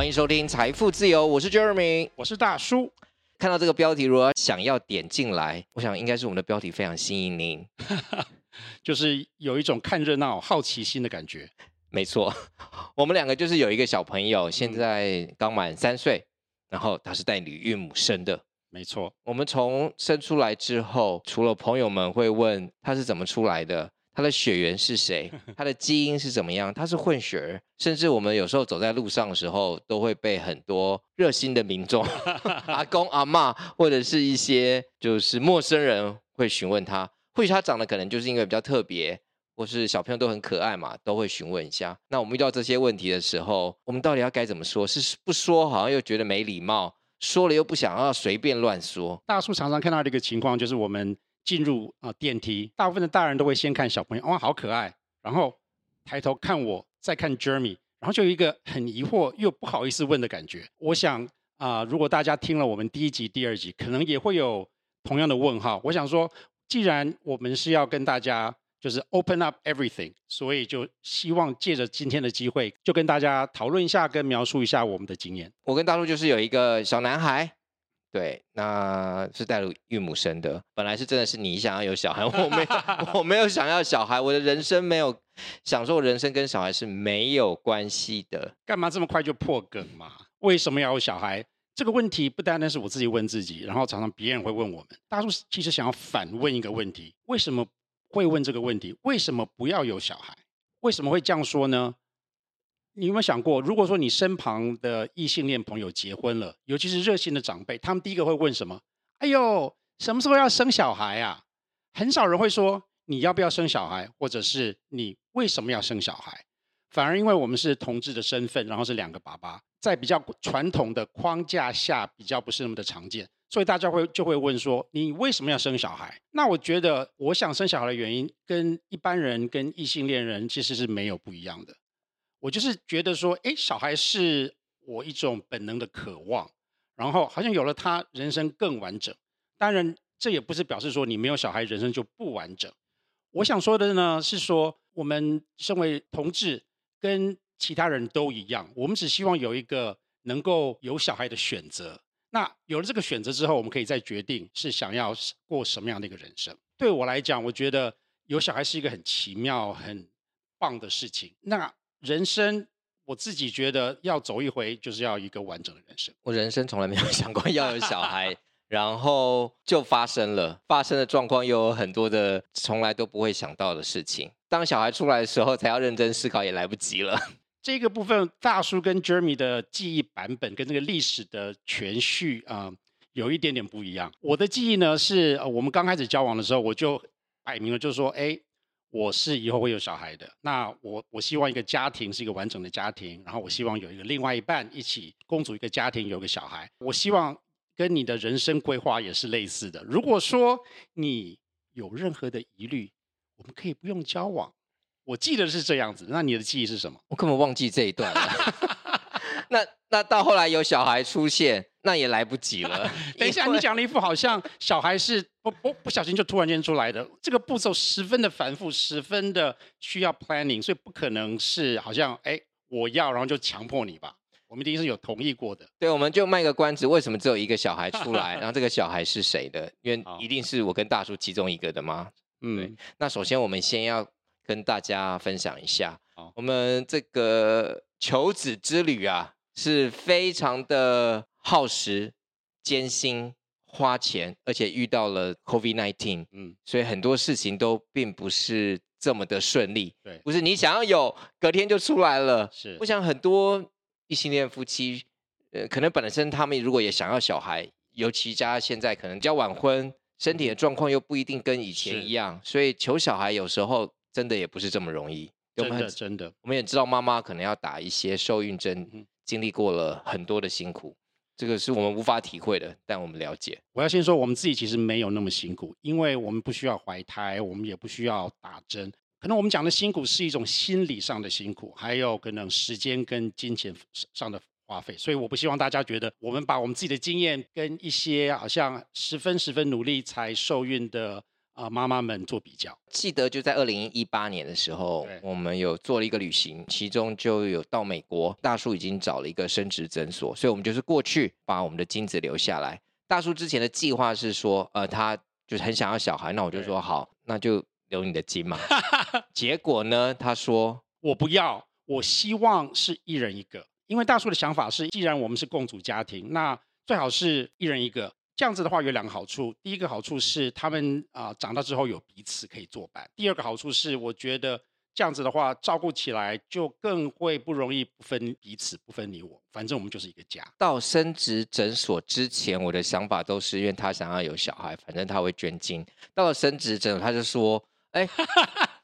欢迎收听财富自由，我是 Jeremy，我是大叔。看到这个标题，如果想要点进来，我想应该是我们的标题非常吸引您，就是有一种看热闹、好奇心的感觉。没错，我们两个就是有一个小朋友，现在刚满三岁，然后他是代理孕母生的。没错，我们从生出来之后，除了朋友们会问他是怎么出来的。他的血缘是谁？他的基因是怎么样？他是混血儿，甚至我们有时候走在路上的时候，都会被很多热心的民众、阿公阿嬷或者是一些就是陌生人会询问他。或许他长得可能就是因为比较特别，或是小朋友都很可爱嘛，都会询问一下。那我们遇到这些问题的时候，我们到底要该怎么说？是不说好像又觉得没礼貌，说了又不想要随便乱说。大叔常常看到的一个情况，就是我们。进入啊电梯，大部分的大人都会先看小朋友，哇，好可爱，然后抬头看我，再看 Jeremy，然后就有一个很疑惑又不好意思问的感觉。我想啊、如果大家听了我们第一集、第二集，可能也会有同样的问号。我想说，既然我们是要跟大家就是 open up everything，所以就希望借着今天的机会，就跟大家讨论一下，跟描述一下我们的经验。我跟大叔就是有一个小男孩。对，那是带入孕母生的。本来是真的是你想要有小孩，我没有，我没有想要小孩。我的人生没有想说，我人生跟小孩是没有关系的。干嘛这么快就破梗嘛？为什么要有小孩？这个问题不单单是我自己问自己，然后常常别人会问我们。大叔其实想要反问一个问题：为什么会问这个问题？为什么不要有小孩？为什么会这样说呢？你有没有想过，如果说你身旁的异性恋朋友结婚了，尤其是热心的长辈，他们第一个会问什么？哎呦，什么时候要生小孩啊？很少人会说你要不要生小孩，或者是你为什么要生小孩。反而因为我们是同志的身份，然后是两个爸爸，在比较传统的框架下，比较不是那么的常见，所以大家会就会问说，你为什么要生小孩？那我觉得，我想生小孩的原因，跟一般人跟异性恋人其实是没有不一样的。我就是觉得说，哎，小孩是我一种本能的渴望，然后好像有了他，人生更完整。当然，这也不是表示说你没有小孩，人生就不完整。我想说的呢，是说我们身为同志，跟其他人都一样，我们只希望有一个能够有小孩的选择。那有了这个选择之后，我们可以再决定是想要过什么样的一个人生。对我来讲，我觉得有小孩是一个很奇妙、很棒的事情。那人生，我自己觉得要走一回，就是要一个完整的人生。我人生从来没有 想过要有小孩，然后就发生了，发生的状况又有很多的从来都不会想到的事情。当小孩出来的时候，才要认真思考，也来不及了。这个部分，大叔跟 Jeremy 的记忆版本跟这个历史的全序啊、呃，有一点点不一样。我的记忆呢，是我们刚开始交往的时候，我就摆明了，就是说，哎。我是以后会有小孩的，那我我希望一个家庭是一个完整的家庭，然后我希望有一个另外一半一起共组一个家庭，有个小孩。我希望跟你的人生规划也是类似的。如果说你有任何的疑虑，我们可以不用交往。我记得是这样子，那你的记忆是什么？我根本忘记这一段了。那那到后来有小孩出现。那也来不及了。等一下，你讲了一副好像小孩是不不不小心就突然间出来的，这个步骤十分的繁复，十分的需要 planning，所以不可能是好像哎我要然后就强迫你吧。我们一定是有同意过的。对，我们就卖个关子，为什么只有一个小孩出来？然后这个小孩是谁的？因为一定是我跟大叔其中一个的吗？嗯，那首先我们先要跟大家分享一下，我们这个求子之旅啊，是非常的。耗时、艰辛、花钱，而且遇到了 COVID-19，嗯，所以很多事情都并不是这么的顺利。对，不是你想要有，隔天就出来了。是，我想很多异性恋夫妻，呃，可能本身他们如果也想要小孩，尤其加现在可能比较晚婚，身体的状况又不一定跟以前一样，所以求小孩有时候真的也不是这么容易。真的，真的，我们也知道妈妈可能要打一些受孕针，嗯，经历过了很多的辛苦。这个是我们无法体会的，但我们了解。我要先说，我们自己其实没有那么辛苦，因为我们不需要怀胎，我们也不需要打针。可能我们讲的辛苦是一种心理上的辛苦，还有可能时间跟金钱上的花费。所以我不希望大家觉得我们把我们自己的经验跟一些好像十分十分努力才受孕的啊妈妈们做比较。记得就在二零一八年的时候，我们有做了一个旅行，其中就有到美国。大叔已经找了一个生殖诊所，所以我们就是过去把我们的精子留下来。大叔之前的计划是说，呃，他就是很想要小孩，那我就说好，那就留你的精嘛。结果呢，他说我不要，我希望是一人一个，因为大叔的想法是，既然我们是共组家庭，那最好是一人一个。这样子的话有两个好处，第一个好处是他们啊、长大之后有彼此可以作伴，第二个好处是我觉得这样子的话照顾起来就更会不容易不分彼此不分你我，反正我们就是一个家。到生殖诊所之前，我的想法都是因为他想要有小孩，反正他会捐精。到了生殖诊，他就说。哎，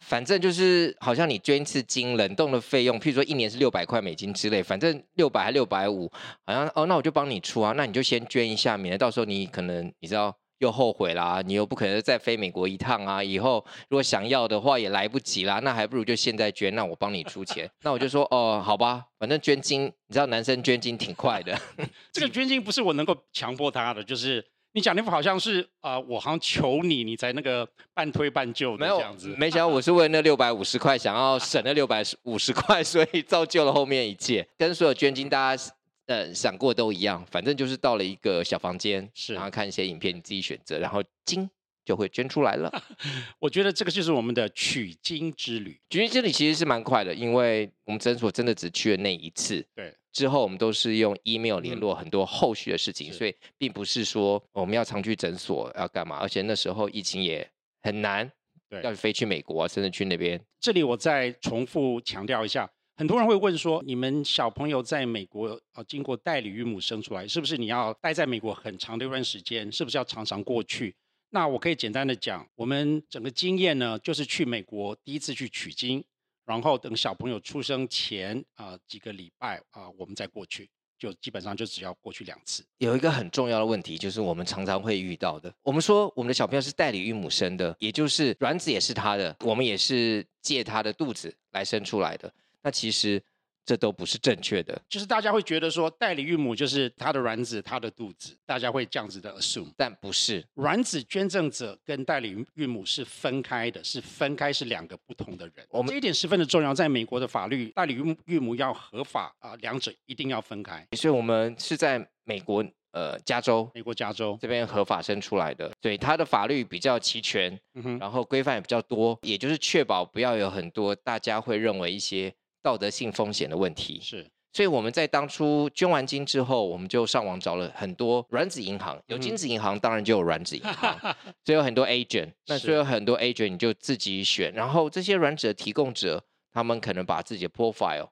反正就是好像你捐一次金，冷冻的费用，譬如说一年是六百块美金之类，反正六百还六百五，好像哦，那我就帮你出啊，那你就先捐一下，免得到时候你可能你知道又后悔啦，你又不可能再飞美国一趟啊，以后如果想要的话也来不及啦，那还不如就现在捐，那我帮你出钱，那我就说哦，好吧，反正捐金，你知道男生捐金挺快的，这个捐金不是我能够强迫他的，就是。你讲那副好像是啊、呃，我好像求你，你才那个半推半就的这样子。没想到我是为那六百五十块，想要省那六百五十 块，所以造就了后面一切。跟所有捐精大家呃想过都一样，反正就是到了一个小房间，是然后看一些影片，你自己选择，然后精就会捐出来了。我觉得这个就是我们的取精之旅。取精之旅其实是蛮快的，因为我们诊所真的只去了那一次。对。之后我们都是用 email 联络很多后续的事情，嗯、所以并不是说我们要常去诊所要干嘛，而且那时候疫情也很难，对，要飞去美国甚至去那边。这里我再重复强调一下，很多人会问说，你们小朋友在美国啊，经过代理孕母生出来，是不是你要待在美国很长的一段时间？是不是要常常过去？那我可以简单的讲，我们整个经验呢，就是去美国第一次去取精。然后等小朋友出生前啊、呃、几个礼拜啊、我们再过去，就基本上就只要过去两次。有一个很重要的问题，就是我们常常会遇到的。我们说我们的小朋友是代理孕母生的，也就是卵子也是他的，我们也是借他的肚子来生出来的。那其实。这都不是正确的，就是大家会觉得说代理孕母就是她的卵子、她的肚子，大家会这样子的 assume，但不是。卵子捐赠者跟代理孕母是分开的，是分开，是两个不同的人。我们这一点十分的重要，在美国的法律，代理孕孕母要合法啊，两者一定要分开。所以我们是在美国呃加州，美国加州这边合法生出来的，对，它的法律比较齐全，嗯，然后规范也比较多，也就是确保不要有很多大家会认为一些。道德性风险的问题。是，所以我们在当初捐完金之后，我们就上网找了很多卵子银行，有金子银行，当然就有卵子银行，所以有很多 agent，那所以有很多 agent 你就自己选，然后这些软子的提供者，他们可能把自己的 profile，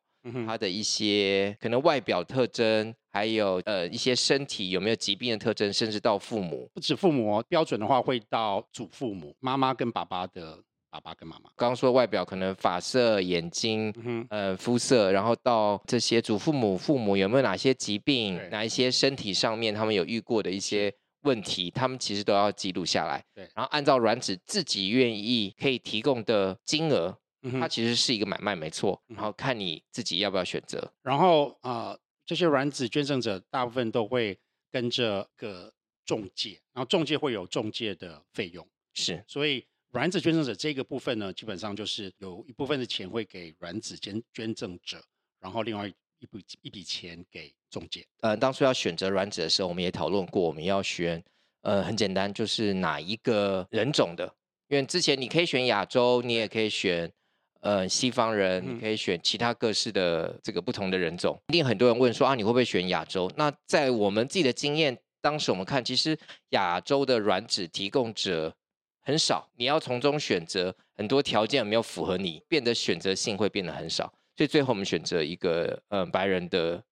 他的一些可能外表特征，还有呃一些身体有没有疾病的特征，甚至到父母，不止父母哦，标准的话会到祖父母，妈妈跟爸爸的。爸爸跟妈妈刚刚说外表可能发色、眼睛、嗯、呃肤色，然后到这些祖父母、父母有没有哪些疾病，哪一些身体上面他们有遇过的一些问题，他们其实都要记录下来。对，然后按照卵子自己愿意可以提供的金额，嗯、它其实是一个买卖，没错。然后看你自己要不要选择。然后啊、呃，这些卵子捐赠者大部分都会跟着个中介，然后中介会有中介的费用，是，所以。卵子捐赠者这个部分呢，基本上就是有一部分的钱会给卵子捐捐赠者，然后另外一笔一笔钱给中介。呃，当初要选择卵子的时候，我们也讨论过，我们要选，呃，很简单，就是哪一个人种的。因为之前你可以选亚洲，你也可以选，呃，西方人，你可以选其他各式的这个不同的人种。一定很多人问说啊，你会不会选亚洲？那在我们自己的经验，当时我们看，其实亚洲的卵子提供者。很少，你要从中选择很多条件有没有符合你，变得选择性会变得很少，所以最后我们选择一个呃白人的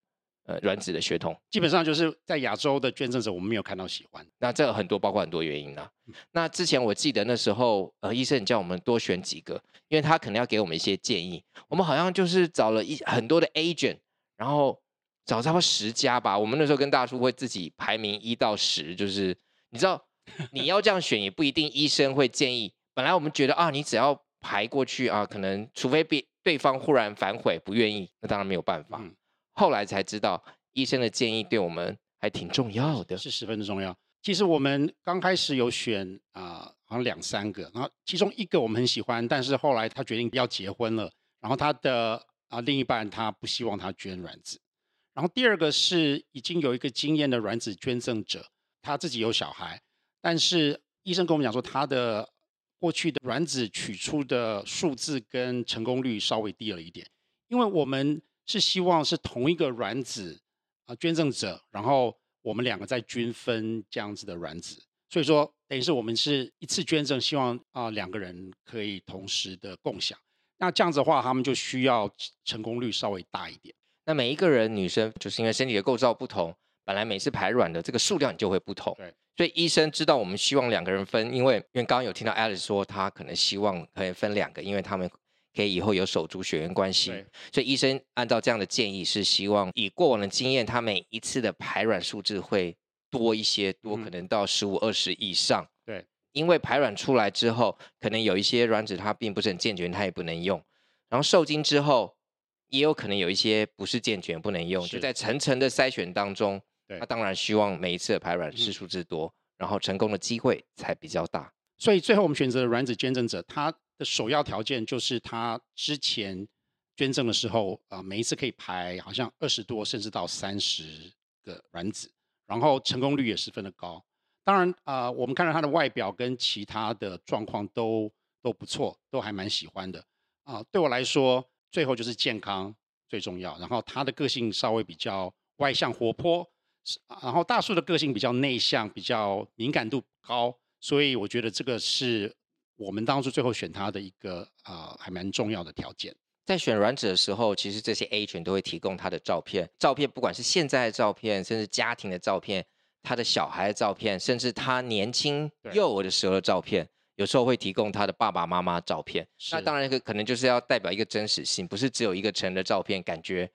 呃卵子的血统，基本上就是在亚洲的捐赠者我们没有看到喜欢，那这很多包括很多原因啊。嗯、那之前我记得那时候呃医生叫我们多选几个，因为他可能要给我们一些建议，我们好像就是找了一很多的 agent，然后找差不多十家吧，我们那时候跟大叔会自己排名一到十，就是你知道。你要这样选也不一定，医生会建议。本来我们觉得啊，你只要排过去啊，可能除非被对方忽然反悔不愿意，那当然没有办法。嗯、后来才知道，医生的建议对我们还挺重要的，是十分的重要。其实我们刚开始有选啊、呃，好像两三个，然后其中一个我们很喜欢，但是后来他决定要结婚了，然后他的啊另一半他不希望他捐卵子，然后第二个是已经有一个经验的卵子捐赠者，他自己有小孩，但是医生跟我们讲说他的过去的卵子取出的数字跟成功率稍微低了一点，因为我们是希望是同一个卵子啊捐赠者，然后我们两个再均分这样子的卵子。所以说，等于是我们是一次捐赠，希望啊两个人可以同时的共享。那这样子的话，他们就需要成功率稍微大一点。那每一个人女生就是因为身体的构造不同，本来每次排卵的这个数量就会不同。对。所以医生知道我们希望两个人分，因为因为刚刚有听到 Alice 说，她可能希望可以分两个，因为他们可以以后有手足血缘关系。所以医生按照这样的建议，是希望以过往的经验，他每一次的排卵数字会。多一些，多可能到十五二十以上。对，因为排卵出来之后，可能有一些卵子它并不是很健全，它也不能用。然后受精之后，也有可能有一些不是健全不能用。就在层层的筛选当中，他当然希望每一次的排卵次数之多，然后成功的机会才比较大。所以最后我们选择的卵子捐赠者，他的首要条件就是他之前捐赠的时候啊，每一次可以排好像二十多甚至到三十个卵子。然后成功率也十分的高，当然啊、呃，我们看到他的外表跟其他的状况都都不错，都还蛮喜欢的啊、呃。对我来说，最后就是健康最重要。然后他的个性稍微比较外向活泼，然后大树的个性比较内向，比较敏感度高，所以我觉得这个是我们当初最后选他的一个啊、呃，还蛮重要的条件。在选卵子的时候，其实这些 agent 都会提供他的照片，照片不管是现在的照片，甚至家庭的照片，他的小孩的照片，甚至他年轻幼儿的时候的照片，有时候会提供他的爸爸妈妈照片。那当然，可能就是要代表一个真实性，不是只有一个成人的照片，感觉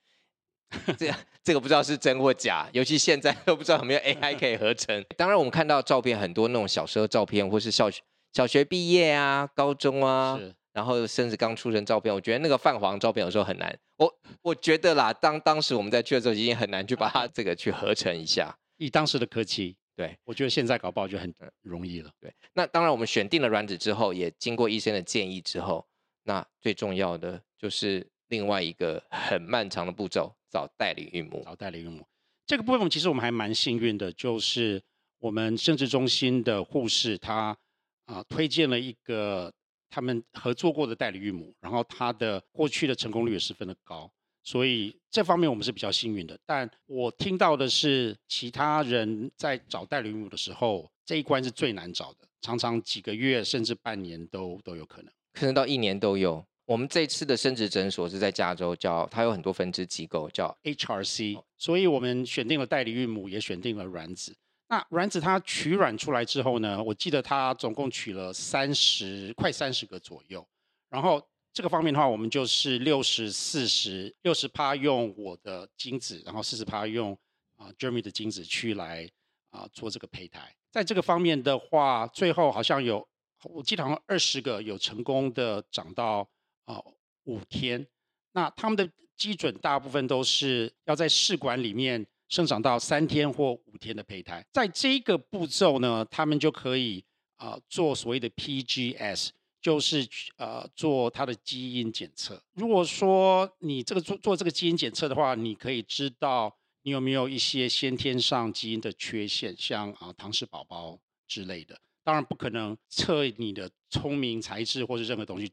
这这个不知道是真或假，尤其现在 都不知道有没有 AI 可以合成。当然，我们看到照片很多那种小时候照片，或是小学小学毕业啊、高中啊。然后甚至刚出生照片，我觉得那个泛黄照片有时候很难。我我觉得啦，当当时我们在去的时候，已经很难去把它这个去合成一下。以当时的科技，对，我觉得现在搞不好就很容易了。对，那当然我们选定了卵子之后，也经过医生的建议之后，那最重要的就是另外一个很漫长的步骤，找代理孕母。找代理孕母，这个部分其实我们还蛮幸运的，就是我们生殖中心的护士她啊推荐了一个。他们合作过的代理孕母，然后他的过去的成功率也十分的高，所以这方面我们是比较幸运的。但我听到的是，其他人在找代理孕母的时候，这一关是最难找的，常常几个月甚至半年都都有可能，可能到一年都有。我们这次的生殖诊所是在加州，叫它有很多分支机构，叫 HRC，所以我们选定了代理孕母，也选定了卵子。那卵子它取卵出来之后呢，我记得它总共取了三十快三十个左右。然后这个方面的话，我们就是六十四十，六十趴用我的精子，然后四十趴用啊 Jeremy 的精子去来啊做这个胚胎。在这个方面的话，最后好像有我记得好像二十个有成功的长到啊五天。那他们的基准大部分都是要在试管里面。生长到三天或五天的胚胎，在这个步骤呢，他们就可以啊、做所谓的 PGS，就是呃做它的基因检测。如果说你这个做做这个基因检测的话，你可以知道你有没有一些先天上基因的缺陷，像啊唐氏宝宝之类的。当然不可能测你的聪明才智或是任何东西。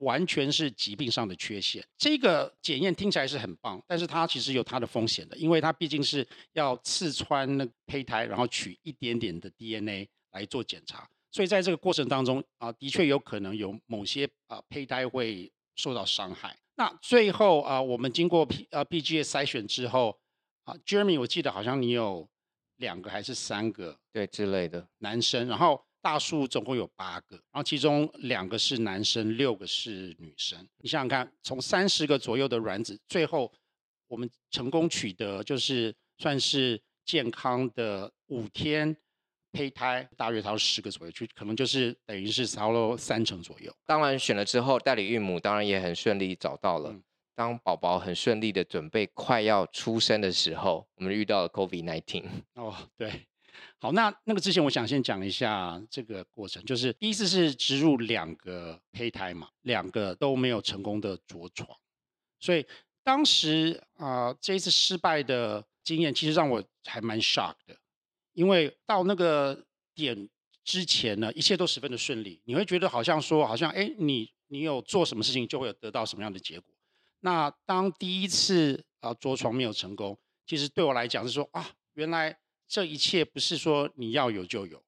完全是疾病上的缺陷。这个检验听起来是很棒，但是它其实有它的风险的，因为它毕竟是要刺穿那胚胎，然后取一点点的 DNA 来做检查，所以在这个过程当中啊，的确有可能有某些啊胚胎会受到伤害。那最后啊，我们经过 P 呃 PGA 筛选之后啊，Jeremy，我记得好像你有两个还是三个对之类的男生，然后。大树总共有八个，然后其中两个是男生，六个是女生。你想想看，从三十个左右的卵子，最后我们成功取得就是算是健康的五天胚胎，大约超十个左右，就可能就是等于是超了三成左右。当然选了之后，代理孕母当然也很顺利找到了。嗯、当宝宝很顺利的准备快要出生的时候，我们遇到了 COVID-19。哦，对。好，那那个之前我想先讲一下这个过程，就是第一次是植入两个胚胎嘛，两个都没有成功的着床，所以当时啊、呃、这一次失败的经验，其实让我还蛮 shock 的，因为到那个点之前呢，一切都十分的顺利，你会觉得好像说，好像哎，你你有做什么事情就会有得到什么样的结果。那当第一次啊着床没有成功，其实对我来讲是说啊，原来这一切不是说你要有就有。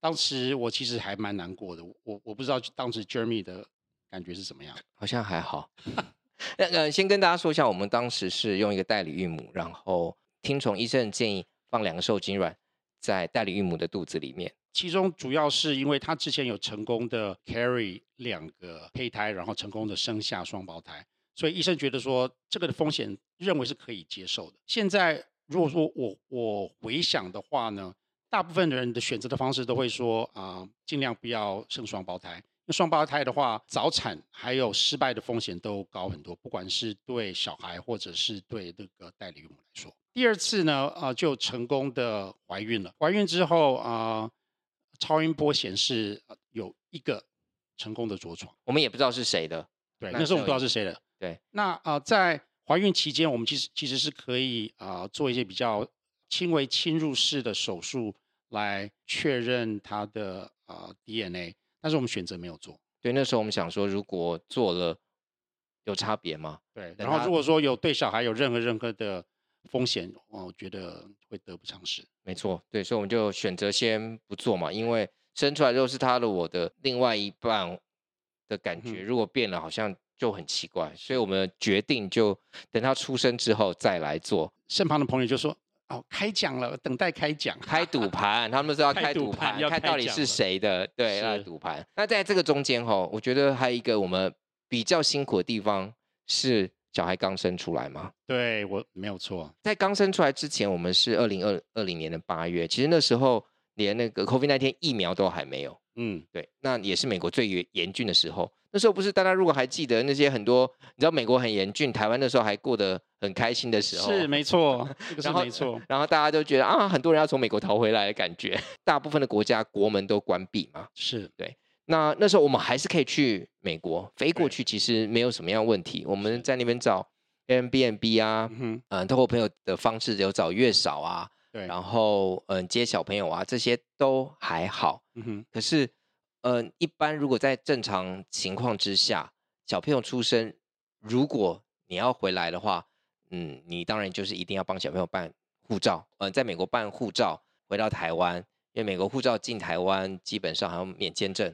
当时我其实还蛮难过的，我我不知道当时 Jeremy 的感觉是怎么样。好像还好。那呃，先跟大家说一下，我们当时是用一个代理孕母，然后听从医生的建议，放两个受精卵在代理孕母的肚子里面。其中主要是因为他之前有成功的 carry 两个胚胎，然后成功的生下双胞胎。所以医生觉得说这个的风险认为是可以接受的。现在如果说我我回想的话呢，大部分的人的选择的方式都会说啊，尽量不要生双胞胎。那双胞胎的话，早产还有失败的风险都高很多，不管是对小孩或者是对那个代理孕母来说。第二次呢，啊就成功的怀孕了。怀孕之后啊，超音波显示有一个成功的着床，我们也不知道是谁的。对，那时候我们不知道是谁的。对，那啊、呃，在怀孕期间，我们其实其实是可以啊、呃、做一些比较轻微侵入式的手术来确认它的啊、呃、DNA，但是我们选择没有做。对，那时候我们想说，如果做了有差别吗？对，然后如果说有对小孩有任何任何的风险，我觉得会得不偿失。没错，对，所以我们就选择先不做嘛，因为生出来之后是他的我的另外一半的感觉，嗯、如果变了，好像。就很奇怪，所以我们决定就等他出生之后再来做。身旁的朋友就说：“哦，开奖了，等待开奖，开赌盘。”他们说要 开赌盘，看到底是谁的，对，要赌盘。那在这个中间哈，我觉得还有一个我们比较辛苦的地方是小孩刚生出来嘛。对，我没有错，在刚生出来之前，我们是二零二二零年的八月，其实那时候连那个 COVID 那天疫苗都还没有。嗯，对，那也是美国最严严峻的时候。那时候不是大家如果还记得那些很多，你知道美国很严峻，台湾那时候还过得很开心的时候，是没错，这个是没错。然后大家都觉得啊，很多人要从美国逃回来的感觉，大部分的国家国门都关闭嘛，是对。那那时候我们还是可以去美国飞过去，其实没有什么样问题。我们在那边找 Airbnb 啊，嗯嗯，透过朋友的方式有找月嫂啊，对，然后嗯接小朋友啊，这些都还好。嗯哼，可是。嗯、呃，一般如果在正常情况之下，小朋友出生，如果你要回来的话，嗯，你当然就是一定要帮小朋友办护照。嗯、呃，在美国办护照回到台湾，因为美国护照进台湾基本上还要免签证，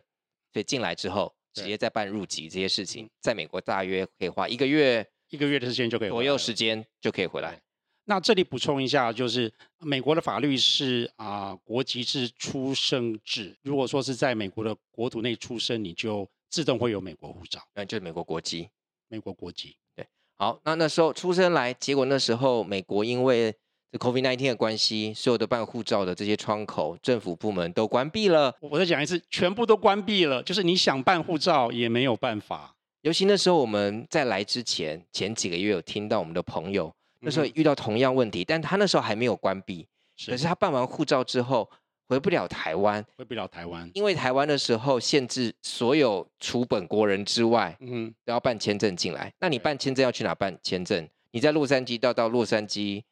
所以进来之后直接再办入籍这些事情，在美国大约可以花一个月，一个月的时间就可以左右时间就可以回来。那这里补充一下，就是美国的法律是啊、呃，国籍是出生制。如果说是在美国的国土内出生，你就自动会有美国护照，那就是美国国籍。美国国籍，对。好，那那时候出生来，结果那时候美国因为这 COVID-19 的关系，所有的办护照的这些窗口，政府部门都关闭了。我再讲一次，全部都关闭了，就是你想办护照也没有办法。尤其那时候我们在来之前，前几个月有听到我们的朋友。那时候遇到同样问题，但他那时候还没有关闭，是可是他办完护照之后回不了台湾，回不了台湾，因为台湾的时候限制所有除本国人之外，嗯，都要办签证进来。那你办签证要去哪办签证？你在洛杉矶到到洛杉矶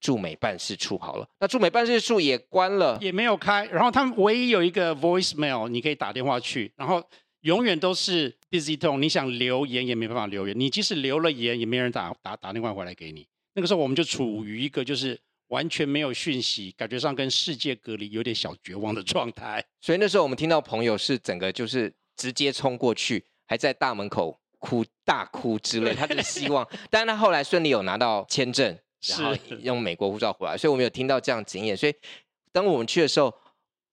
驻美办事处好了，那驻美办事处也关了，也没有开。然后他们唯一有一个 voicemail，你可以打电话去，然后永远都是 busy tone，你想留言也没办法留言，你即使留了言，也没人打打打电话回来给你。那个时候我们就处于一个就是完全没有讯息，感觉上跟世界隔离，有点小绝望的状态。所以那时候我们听到朋友是整个就是直接冲过去，还在大门口哭大哭之类，他就是希望，但是他后来顺利有拿到签证，然后用美国护照回来，所以我们有听到这样经验。所以当我们去的时候。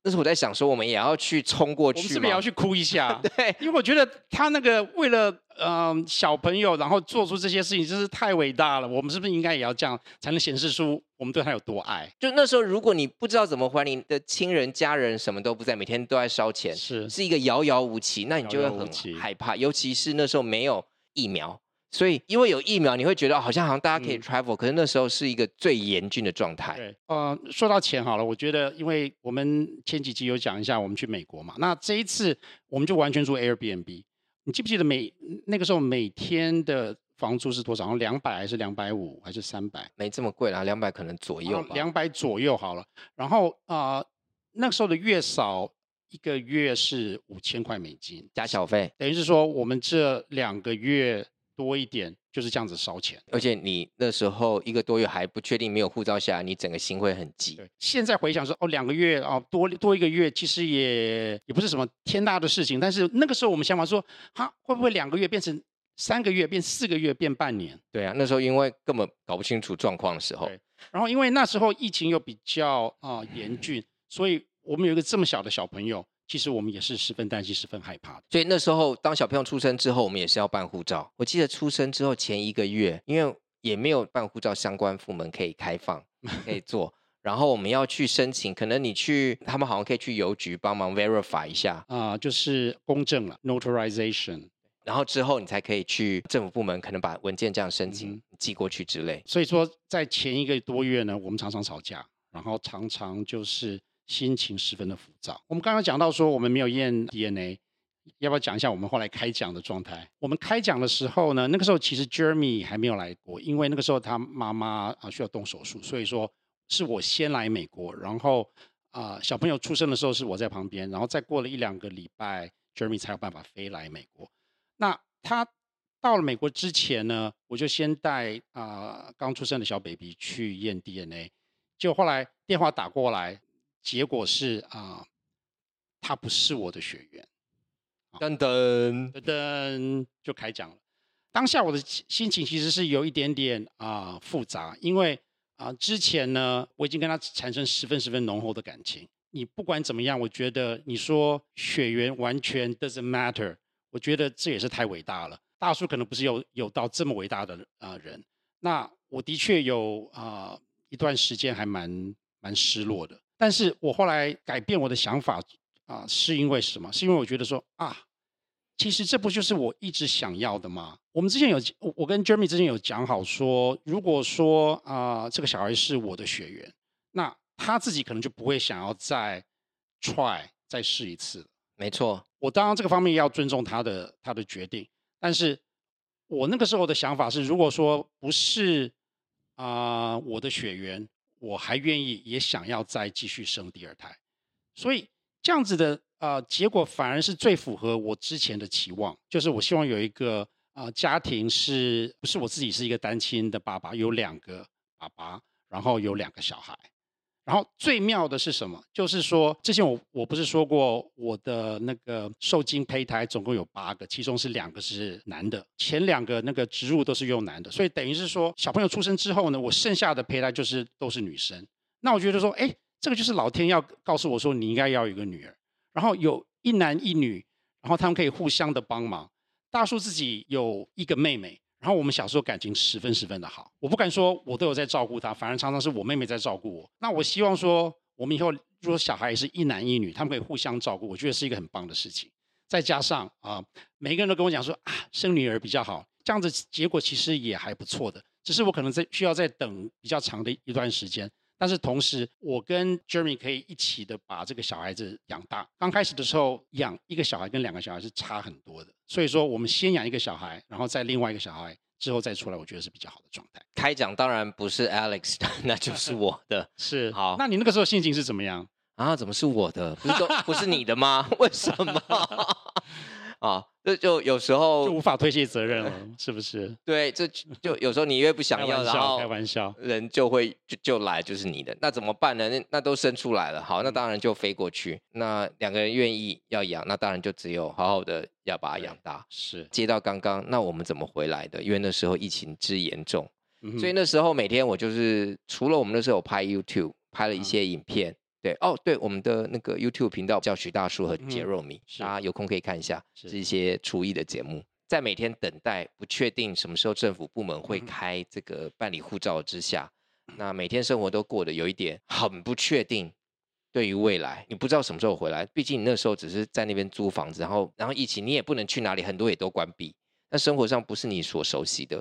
那时候我在想说，我们也要去冲过去，我们是不是也要去哭一下？对，因为我觉得他那个为了嗯、呃、小朋友，然后做出这些事情，真是太伟大了。我们是不是应该也要这样，才能显示出我们对他有多爱？就那时候，如果你不知道怎么还你的亲人、家人，什么都不在，每天都在烧钱，是是一个遥遥无期，那你就会很害怕。尤其是那时候没有疫苗，所以因为有疫苗，你会觉得好像好像大家可以 travel，、嗯、可是那时候是一个最严峻的状态。对，呃，说到钱好了，我觉得因为我们前几集有讲一下我们去美国嘛，那这一次我们就完全住 Airbnb。你记不记得每那个时候每天的房租是多少？两百还是两百五还是三百？没这么贵啦，两百可能左右吧。两百左右好了。然后啊、呃，那个时候的月嫂一个月是五千块美金加小费，等于是说我们这两个月多一点就是这样子烧钱。而且你那时候一个多月还不确定没有护照下来，你整个心会很急。对，现在回想说哦，两个月哦，多多一个月其实也也不是什么天大的事情，但是那个时候我们想法说，哈，会不会两个月变成三个月，变四个月，变半年？对啊，那时候因为根本搞不清楚状况的时候，对，然后因为那时候疫情又比较啊、呃、严峻，所以我们有一个这么小的小朋友。其实我们也是十分担心、十分害怕的。所以那时候，当小朋友出生之后，我们也是要办护照。我记得出生之后前一个月，因为也没有办护照相关部门可以开放，可以做。然后我们要去申请，可能你去，他们好像可以去邮局帮忙 verify 一下啊、呃，就是公证了 notarization。然后之后你才可以去政府部门，可能把文件这样申请、嗯、寄过去之类。所以说，在前一个多月呢，我们常常吵架，然后常常就是。心情十分的浮躁。我们刚刚讲到说我们没有验 DNA，要不要讲一下我们后来开奖的状态？我们开奖的时候呢，那个时候其实 Jeremy 还没有来过，因为那个时候他妈妈啊需要动手术，所以说是我先来美国，然后啊小朋友出生的时候是我在旁边，然后再过了一两个礼拜，Jeremy 才有办法飞来美国。那他到了美国之前呢，我就先带啊刚出生的小 baby 去验 DNA，就后来电话打过来。结果是啊、呃，他不是我的学员，噔噔噔噔就开讲了。当下我的心情其实是有一点点啊、呃、复杂，因为啊、呃、之前呢我已经跟他产生十分十分浓厚的感情。你不管怎么样，我觉得你说血缘完全 doesn't matter，我觉得这也是太伟大了。大叔可能不是有有到这么伟大的啊、呃、人，那我的确有啊、呃、一段时间还蛮蛮失落的。但是我后来改变我的想法啊、呃，是因为什么？是因为我觉得说啊，其实这不就是我一直想要的吗？我们之前有，我跟 Jeremy 之前有讲好说，如果说啊、呃，这个小孩是我的血缘，那他自己可能就不会想要再 try 再试一次。没错，我当然这个方面要尊重他的他的决定，但是我那个时候的想法是，如果说不是啊、呃，我的血缘。我还愿意，也想要再继续生第二胎，所以这样子的呃结果反而是最符合我之前的期望，就是我希望有一个呃家庭是不是我自己是一个单亲的爸爸，有两个爸爸，然后有两个小孩。然后最妙的是什么？就是说，之前我我不是说过我的那个受精胚胎总共有八个，其中是两个是男的，前两个那个植入都是用男的，所以等于是说小朋友出生之后呢，我剩下的胚胎就是都是女生。那我觉得说，哎，这个就是老天要告诉我说，你应该要有一个女儿，然后有一男一女，然后他们可以互相的帮忙。大叔自己有一个妹妹。然后我们小时候感情十分十分的好，我不敢说我都有在照顾她，反而常常是我妹妹在照顾我。那我希望说，我们以后如果小孩也是一男一女，他们可以互相照顾，我觉得是一个很棒的事情。再加上啊，每个人都跟我讲说啊，生女儿比较好，这样子结果其实也还不错的，只是我可能在需要再等比较长的一段时间。但是同时，我跟 Jeremy 可以一起的把这个小孩子养大。刚开始的时候，养一个小孩跟两个小孩是差很多的，所以说我们先养一个小孩，然后再另外一个小孩之后再出来，我觉得是比较好的状态。开讲当然不是 Alex 的，那就是 我的。是好，那你那个时候心情是怎么样？啊，怎么是我的？不是都不是你的吗？为什么？啊，这就有时候就无法推卸责任了，是不是？对，这就有时候你越不想要，然后开玩笑，人就会就就来，就是你的。那怎么办呢？那那都生出来了，好，那当然就飞过去。那两个人愿意要养，那当然就只有好好的要把它养大。是。接到刚刚，那我们怎么回来的？因为那时候疫情之严重，所以那时候每天我就是除了我们那时候有拍 YouTube，拍了一些影片。嗯对哦，对，我们的那个 YouTube 频道叫徐大叔和杰肉米，大家有空可以看一下，是，一些厨艺的节目。在每天等待不确定什么时候政府部门会开这个办理护照之下，那每天生活都过得有一点很不确定。对于未来，你不知道什么时候回来，毕竟你那时候只是在那边租房子，然后然后疫情你也不能去哪里，很多也都关闭。那生活上不是你所熟悉的，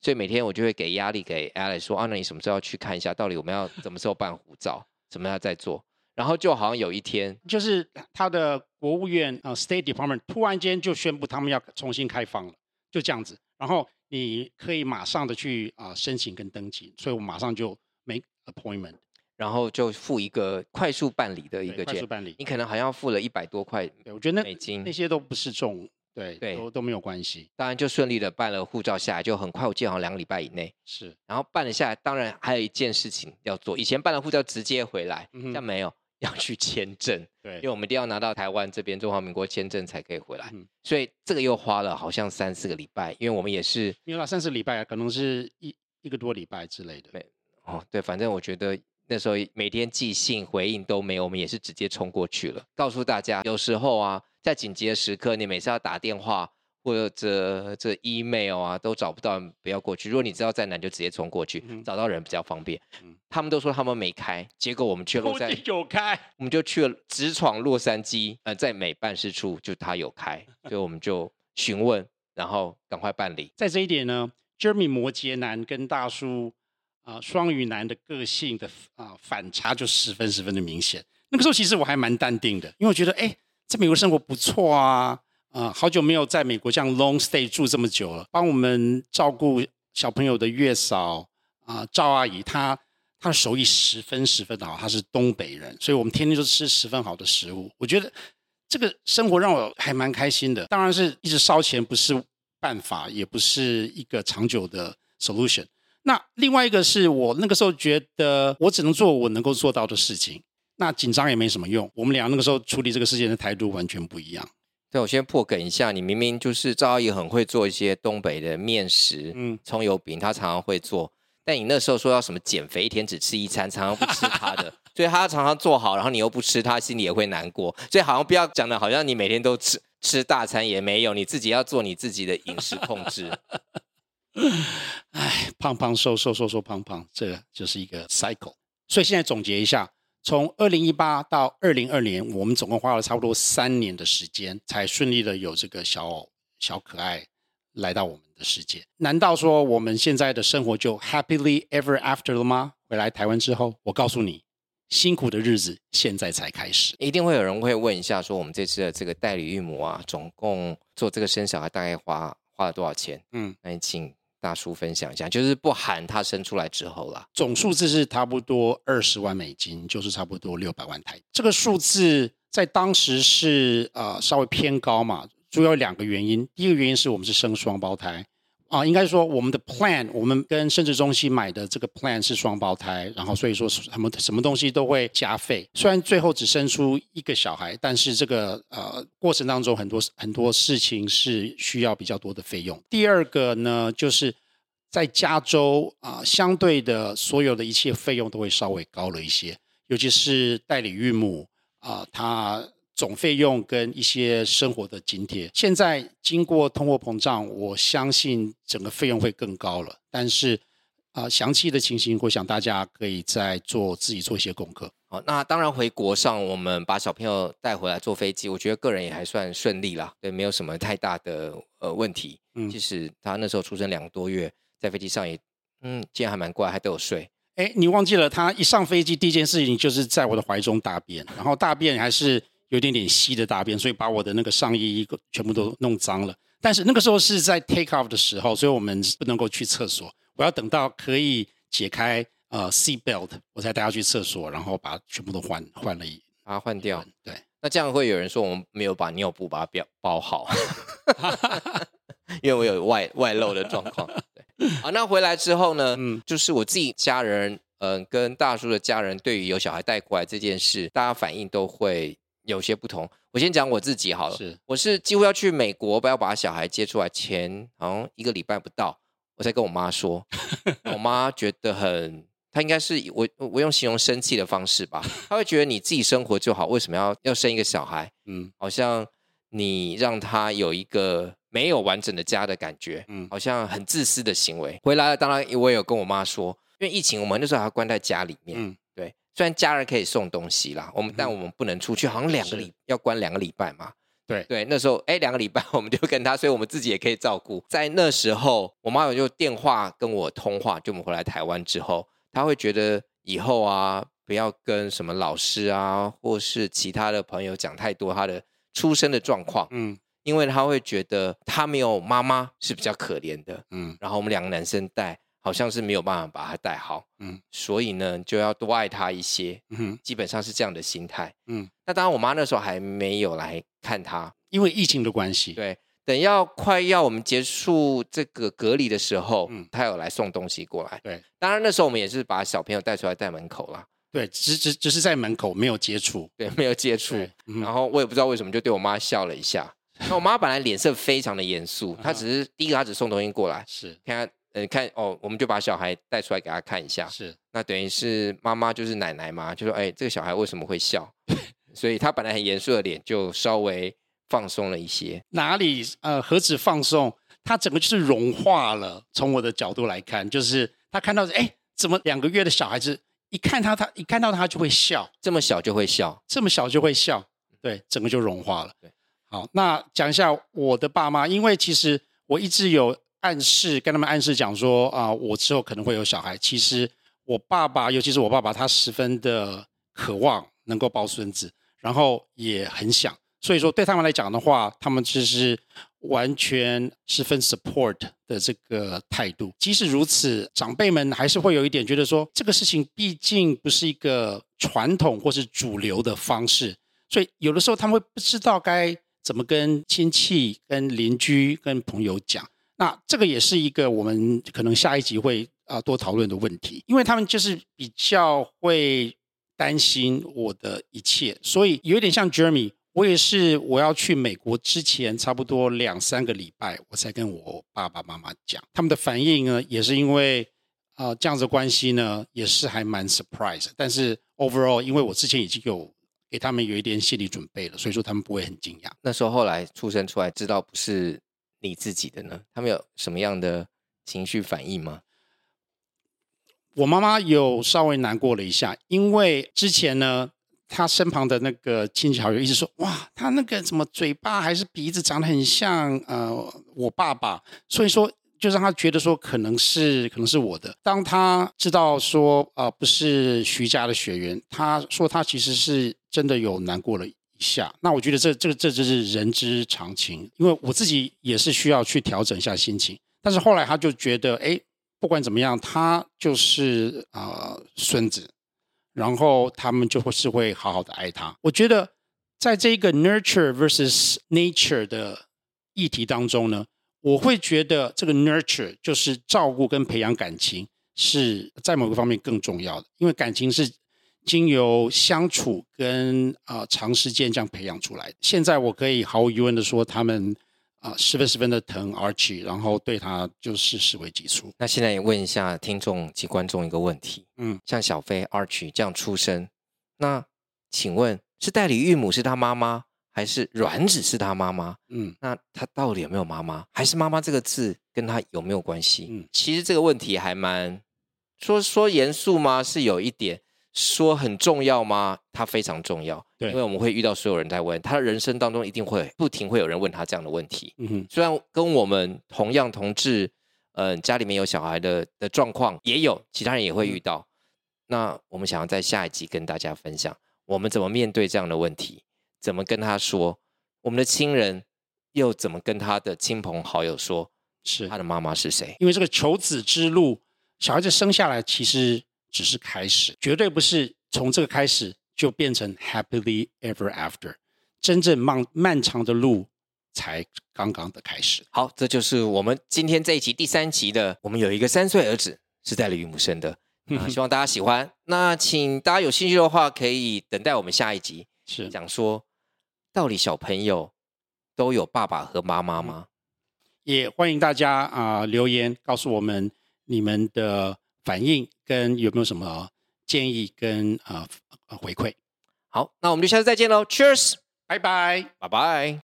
所以每天我就会给压力给 Alex 说啊，那你什么时候要去看一下，到底我们要什么时候办护照，什么要再做？然后就好像有一天，就是他的国务院啊、uh,，State Department 突然间就宣布他们要重新开放了，就这样子。然后你可以马上的去啊、uh, 申请跟登记，所以我马上就 make appointment，然后就付一个快速办理的一个钱，快速办理，你可能好像付了一百多块，对，我觉得那美金那些都不是重，对对，都都没有关系。当然就顺利的办了护照下来，就很快，我记得好像两个礼拜以内是。然后办了下来，当然还有一件事情要做，以前办了护照直接回来，现在没有。要去签证，对，因为我们一定要拿到台湾这边中华民国签证才可以回来，嗯，所以这个又花了好像三四个礼拜，因为我们也是没有啦，三四礼拜啊，可能是一一个多礼拜之类的。没哦，对，反正我觉得那时候每天寄信回应都没有，我们也是直接冲过去了。告诉大家，有时候啊，在紧急的时刻，你每次要打电话。或者这 email 啊都找不到，不要过去。如果你知道在哪，就直接冲过去，嗯、找到人比较方便。嗯、他们都说他们没开，结果我们去洛杉矶有开，我们就去了直闯洛杉矶。呃，在美办事处就他有开，所以我们就询问，然后赶快办理。在这一点呢，Jeremy 摩羯男跟大叔啊、呃、双鱼男的个性的啊、呃、反差就十分十分的明显。那个时候其实我还蛮淡定的，因为我觉得哎，在美国生活不错啊。啊、好久没有在美国这样 long stay 住这么久了。帮我们照顾小朋友的月嫂啊、呃，赵阿姨，她她的手艺十分十分的好，她是东北人，所以我们天天都吃十分好的食物。我觉得这个生活让我还蛮开心的。当然是一直烧钱不是办法，也不是一个长久的 solution。那另外一个是我那个时候觉得我只能做我能够做到的事情，那紧张也没什么用。我们俩那个时候处理这个事件的态度完全不一样。对，我先破梗一下，你明明就是赵阿姨很会做一些东北的面食，嗯，葱油饼，她常常会做。但你那时候说要什么减肥，一天只吃一餐，常常不吃她的，所以她常常做好，然后你又不吃，她心里也会难过。所以好像不要讲的，好像你每天都吃吃大餐也没有，你自己要做你自己的饮食控制。哎，胖胖瘦瘦瘦瘦胖胖，这就是一个 cycle。所以现在总结一下。从二零一八到二零二年，我们总共花了差不多三年的时间，才顺利的有这个小小可爱来到我们的世界。难道说我们现在的生活就 happily ever after 了吗？回来台湾之后，我告诉你，辛苦的日子现在才开始。一定会有人会问一下，说我们这次的这个代理孕母啊，总共做这个生小孩大概花花了多少钱？嗯，那你请。大叔分享一下，就是不含他生出来之后啦，总数字是差不多二十万美金，就是差不多六百万台。这个数字在当时是呃稍微偏高嘛，主要有两个原因。第一个原因是我们是生双胞胎啊、呃，应该说我们的 plan，我们跟生殖中心买的这个 plan 是双胞胎，然后所以说什么什么东西都会加费。虽然最后只生出一个小孩，但是这个呃过程当中很多很多事情是需要比较多的费用。第二个呢，就是。在加州啊、相对的所有的一切费用都会稍微高了一些，尤其是代理孕母啊、呃，总费用跟一些生活的津贴。现在经过通货膨胀，我相信整个费用会更高了。但是啊、呃，详细的情形，我想大家可以再做自己做一些功课。好，那当然回国上，我们把小朋友带回来坐飞机，我觉得个人也还算顺利啦，对，没有什么太大的呃问题。嗯，即使他那时候出生两个多月。在飞机上也，嗯，今天还蛮乖，还都有睡。哎，你忘记了，他一上飞机第一件事情就是在我的怀中大便，然后大便还是有点点稀的大便，所以把我的那个上衣全部都弄脏了。但是那个时候是在 take off 的时候，所以我们不能够去厕所。我要等到可以解开呃 seat belt，我才带他去厕所，然后把全部都换换了一，把它换掉。对，那这样会有人说我们没有把尿布把它包好，因为我有外外漏的状况。好，那回来之后呢？嗯，就是我自己家人，嗯、呃，跟大叔的家人，对于有小孩带过来这件事，大家反应都会有些不同。我先讲我自己好了，是，我是几乎要去美国，不要把小孩接出来前，好像一个礼拜不到，我才跟我妈说，我妈觉得很，她应该是我我用形容生气的方式吧，她会觉得你自己生活就好，为什么要要生一个小孩？嗯，好像你让他有一个。没有完整的家的感觉，嗯，好像很自私的行为。回来了，当然我也有跟我妈说，因为疫情，我们那时候还关在家里面，嗯，对。虽然家人可以送东西啦，我们、嗯、但我们不能出去，好像两个礼要关两个礼拜嘛，对。对，那时候哎，两个礼拜 我们就跟他，所以我们自己也可以照顾。在那时候，我妈有就电话跟我通话，就我们回来台湾之后，她会觉得以后啊，不要跟什么老师啊，或是其他的朋友讲太多他的出生的状况，嗯，因为她会觉得他没有妈妈是比较可怜的，嗯，然后我们两个男生带。好像是没有办法把他带好，嗯，所以呢，就要多爱他一些，嗯，基本上是这样的心态，嗯。那当然，我妈那时候还没有来看他，因为疫情的关系。对，等要快要我们结束这个隔离的时候，嗯，他有来送东西过来。对，当然那时候我们也是把小朋友带出来在门口啦。对，只只只是在门口没有接触，对，没有接触。嗯、然后我也不知道为什么就对我妈笑了一下。那我妈本来脸色非常的严肃，她只是第一个，她只送东西过来，是看她。嗯，看哦，我们就把小孩带出来给他看一下。是，那等于是妈妈就是奶奶嘛，就说：“哎，这个小孩为什么会笑？” 所以他本来很严肃的脸就稍微放松了一些。哪里？呃，何止放松？他整个就是融化了。从我的角度来看，就是他看到，哎，怎么两个月的小孩子一看他，他一看到他就会笑，这么小就会笑，这么小就会笑，对，整个就融化了。对，好，那讲一下我的爸妈，因为其实我一直有。暗示跟他们暗示讲说啊，我之后可能会有小孩。其实我爸爸，尤其是我爸爸，他十分的渴望能够抱孙子，然后也很想。所以说对他们来讲的话，他们其实完全十分 support 的这个态度。即使如此，长辈们还是会有一点觉得说，这个事情毕竟不是一个传统或是主流的方式，所以有的时候他们会不知道该怎么跟亲戚、跟邻居、跟朋友讲。那这个也是一个我们可能下一集会啊多讨论的问题，因为他们就是比较会担心我的一切，所以有点像 Jeremy，我也是我要去美国之前差不多两三个礼拜，我才跟我爸爸妈妈讲，他们的反应呢也是因为啊这样子关系呢也是还蛮 surprise，但是 overall 因为我之前已经有给他们有一点心理准备了，所以说他们不会很惊讶。那时候后来出生出来知道不是。你自己的呢？他们有什么样的情绪反应吗？我妈妈有稍微难过了一下，因为之前呢，她身旁的那个亲戚好友一直说：“哇，他那个什么嘴巴还是鼻子长得很像呃我爸爸。”所以说，就让她觉得说可能是可能是我的。当她知道说啊、呃、不是徐家的血缘，她说她其实是真的有难过了。下，那我觉得这这个这就是人之常情，因为我自己也是需要去调整一下心情。但是后来他就觉得，哎，不管怎么样，他就是啊、呃、孙子，然后他们就会是会好好的爱他。我觉得在这个 nurture versus nature 的议题当中呢，我会觉得这个 nurture 就是照顾跟培养感情是在某个方面更重要的，因为感情是。经由相处跟啊、呃、长时间这样培养出来，现在我可以毫无疑问的说，他们啊、呃、十分十分的疼 Archie，然后对他就是视为己出。那现在也问一下听众及观众一个问题，嗯，像小飞 Archie 这样出生，那请问是代理孕母是他妈妈，还是卵子是他妈妈？嗯，那他到底有没有妈妈？还是妈妈这个字跟他有没有关系？嗯，其实这个问题还蛮说说严肃吗？是有一点。说很重要吗？他非常重要，对，因为我们会遇到所有人在问，他的人生当中一定会不停会有人问他这样的问题。嗯哼，虽然跟我们同样同志，嗯、呃，家里面有小孩的的状况也有，其他人也会遇到。嗯、那我们想要在下一集跟大家分享，我们怎么面对这样的问题，怎么跟他说，我们的亲人又怎么跟他的亲朋好友说，是他的妈妈是谁？因为这个求子之路，小孩子生下来其实。只是开始，绝对不是从这个开始就变成 happily ever after。真正漫漫长的路才刚刚的开始。好，这就是我们今天这一集第三集的。我们有一个三岁儿子是代理孕母生的，啊，希望大家喜欢。那请大家有兴趣的话，可以等待我们下一集，是讲说到底小朋友都有爸爸和妈妈吗？也欢迎大家啊、呃、留言告诉我们你们的。反应跟有没有什么建议跟啊、呃、回馈？好，那我们就下次再见喽，Cheers，拜拜，拜拜。